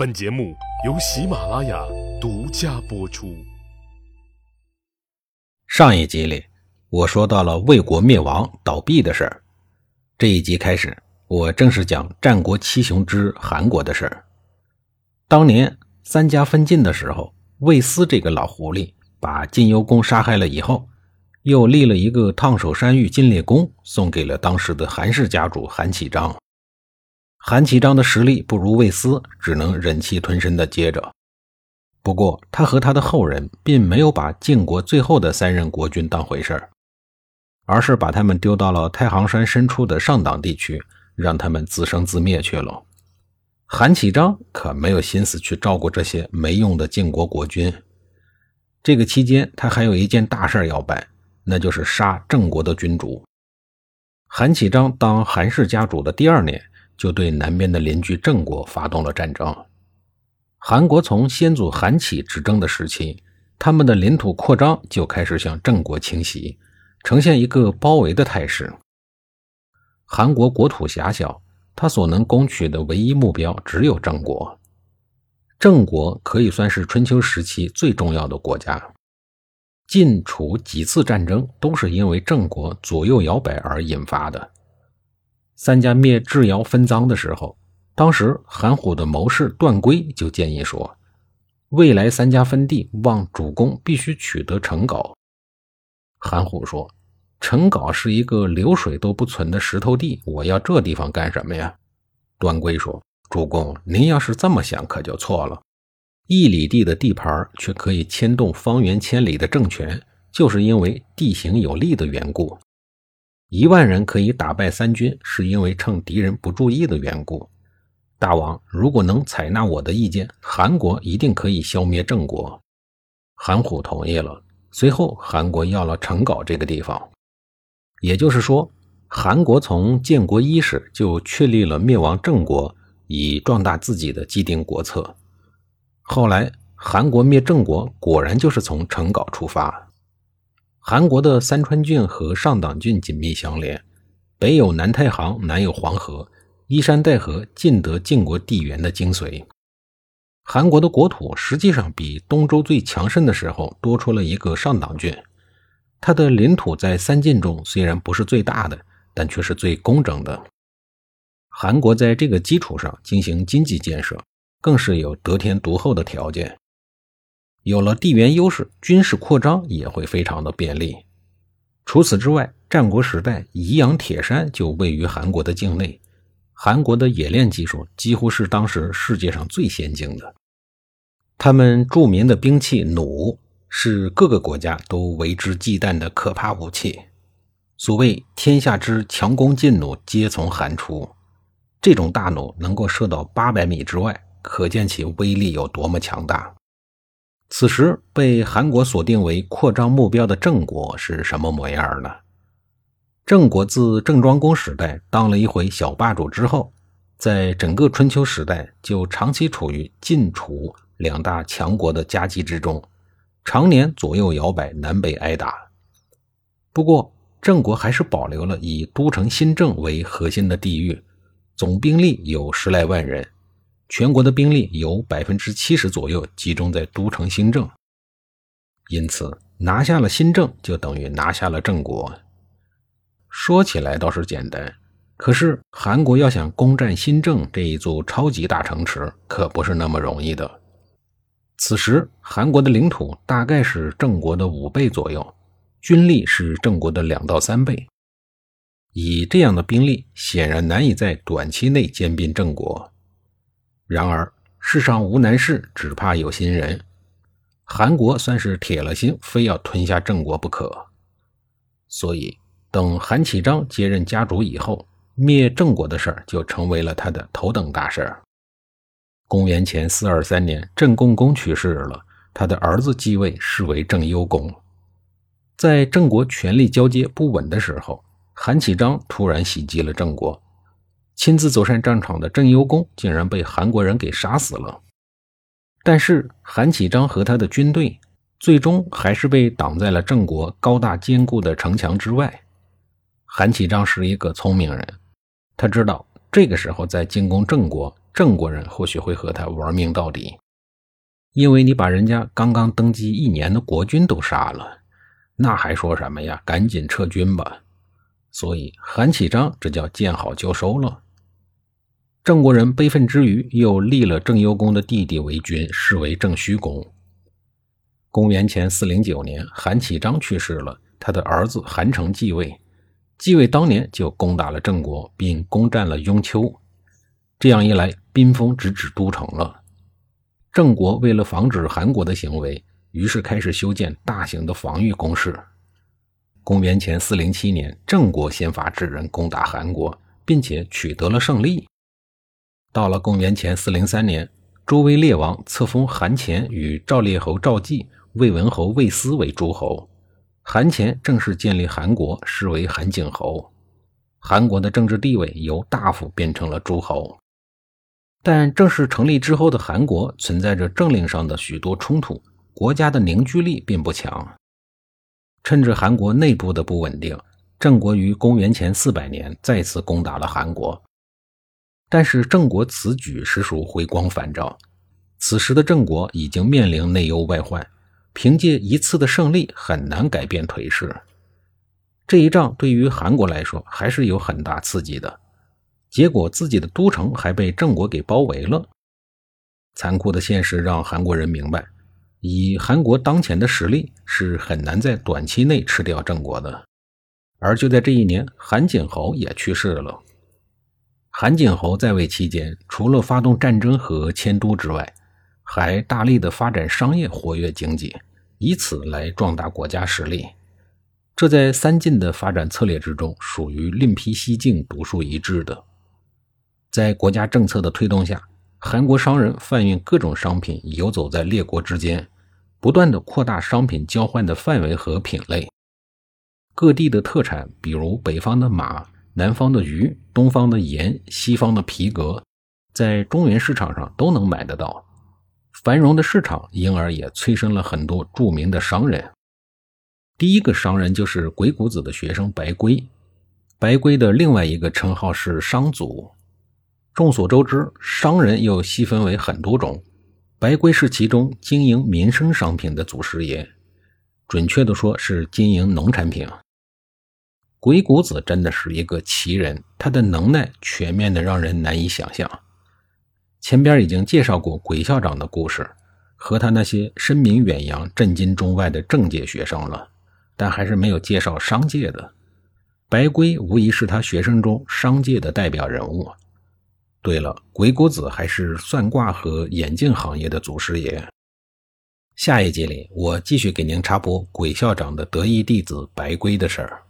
本节目由喜马拉雅独家播出。上一集里，我说到了魏国灭亡倒闭的事儿。这一集开始，我正式讲战国七雄之韩国的事儿。当年三家分晋的时候，魏斯这个老狐狸把晋幽公杀害了以后，又立了一个烫手山芋晋烈公，送给了当时的韩氏家主韩启章。韩启章的实力不如魏斯，只能忍气吞声的接着。不过，他和他的后人并没有把晋国最后的三任国君当回事儿，而是把他们丢到了太行山深处的上党地区，让他们自生自灭去了。韩启章可没有心思去照顾这些没用的晋国国君。这个期间，他还有一件大事要办，那就是杀郑国的君主。韩启章当韩氏家主的第二年。就对南边的邻居郑国发动了战争。韩国从先祖韩起执政的时期，他们的领土扩张就开始向郑国倾袭，呈现一个包围的态势。韩国国土狭小，他所能攻取的唯一目标只有郑国。郑国可以算是春秋时期最重要的国家。晋楚几次战争都是因为郑国左右摇摆而引发的。三家灭智瑶分赃的时候，当时韩虎的谋士段圭就建议说：“未来三家分地，望主公必须取得成皋。”韩虎说：“成皋是一个流水都不存的石头地，我要这地方干什么呀？”段圭说：“主公，您要是这么想，可就错了。一里地的地盘却可以牵动方圆千里的政权，就是因为地形有利的缘故。”一万人可以打败三军，是因为趁敌人不注意的缘故。大王如果能采纳我的意见，韩国一定可以消灭郑国。韩虎同意了。随后，韩国要了成皋这个地方，也就是说，韩国从建国伊始就确立了灭亡郑国，以壮大自己的既定国策。后来，韩国灭郑国，果然就是从成皋出发。韩国的三川郡和上党郡紧密相连，北有南太行，南有黄河，依山带河，尽得晋国地缘的精髓。韩国的国土实际上比东周最强盛的时候多出了一个上党郡，它的领土在三晋中虽然不是最大的，但却是最工整的。韩国在这个基础上进行经济建设，更是有得天独厚的条件。有了地缘优势，军事扩张也会非常的便利。除此之外，战国时代宜阳铁山就位于韩国的境内，韩国的冶炼技术几乎是当时世界上最先进的。他们著名的兵器弩是各个国家都为之忌惮的可怕武器。所谓“天下之强弓劲弩，皆从韩出”，这种大弩能够射到八百米之外，可见其威力有多么强大。此时被韩国锁定为扩张目标的郑国是什么模样呢？郑国自郑庄公时代当了一回小霸主之后，在整个春秋时代就长期处于晋楚两大强国的夹击之中，常年左右摇摆，南北挨打。不过，郑国还是保留了以都城新郑为核心的地域，总兵力有十来万人。全国的兵力有百分之七十左右集中在都城新郑，因此拿下了新郑就等于拿下了郑国。说起来倒是简单，可是韩国要想攻占新郑这一座超级大城池，可不是那么容易的。此时韩国的领土大概是郑国的五倍左右，军力是郑国的两到三倍，以这样的兵力，显然难以在短期内兼并郑国。然而世上无难事，只怕有心人。韩国算是铁了心，非要吞下郑国不可。所以，等韩启章接任家主以后，灭郑国的事儿就成为了他的头等大事儿。公元前四二三年，郑共公去世了，他的儿子继位，是为郑幽公。在郑国权力交接不稳的时候，韩启章突然袭击了郑国。亲自走上战场的郑幽公竟然被韩国人给杀死了，但是韩启章和他的军队最终还是被挡在了郑国高大坚固的城墙之外。韩启章是一个聪明人，他知道这个时候再进攻郑国郑国人或许会和他玩命到底，因为你把人家刚刚登基一年的国君都杀了，那还说什么呀？赶紧撤军吧！所以韩启章这叫见好就收了。郑国人悲愤之余，又立了郑幽公的弟弟为君，视为郑虚公。公元前四零九年，韩启章去世了，他的儿子韩成继位。继位当年就攻打了郑国，并攻占了雍丘。这样一来，兵锋直指都城了。郑国为了防止韩国的行为，于是开始修建大型的防御工事。公元前四零七年，郑国先发制人攻打韩国，并且取得了胜利。到了公元前四零三年，周威烈王册封韩虔与赵烈侯赵济。魏文侯魏斯为诸侯，韩虔正式建立韩国，是为韩景侯。韩国的政治地位由大夫变成了诸侯。但正式成立之后的韩国存在着政令上的许多冲突，国家的凝聚力并不强。趁着韩国内部的不稳定，郑国于公元前四百年再次攻打了韩国。但是郑国此举实属回光返照，此时的郑国已经面临内忧外患。凭借一次的胜利很难改变颓势。这一仗对于韩国来说还是有很大刺激的。结果自己的都城还被郑国给包围了。残酷的现实让韩国人明白，以韩国当前的实力是很难在短期内吃掉郑国的。而就在这一年，韩景侯也去世了。韩景侯在位期间，除了发动战争和迁都之外，还大力的发展商业，活跃经济，以此来壮大国家实力。这在三晋的发展策略之中，属于另辟蹊径、独树一帜的。在国家政策的推动下，韩国商人贩运各种商品，游走在列国之间，不断的扩大商品交换的范围和品类。各地的特产，比如北方的马、南方的鱼、东方的盐、西方的皮革，在中原市场上都能买得到。繁荣的市场，因而也催生了很多著名的商人。第一个商人就是鬼谷子的学生白圭。白圭的另外一个称号是商祖。众所周知，商人又细分为很多种，白圭是其中经营民生商品的祖师爷，准确的说是经营农产品。鬼谷子真的是一个奇人，他的能耐全面的让人难以想象。前边已经介绍过鬼校长的故事和他那些声名远扬、震惊中外的政界学生了，但还是没有介绍商界的。白圭无疑是他学生中商界的代表人物。对了，鬼谷子还是算卦和眼镜行业的祖师爷。下一集里，我继续给您插播鬼校长的得意弟子白圭的事儿。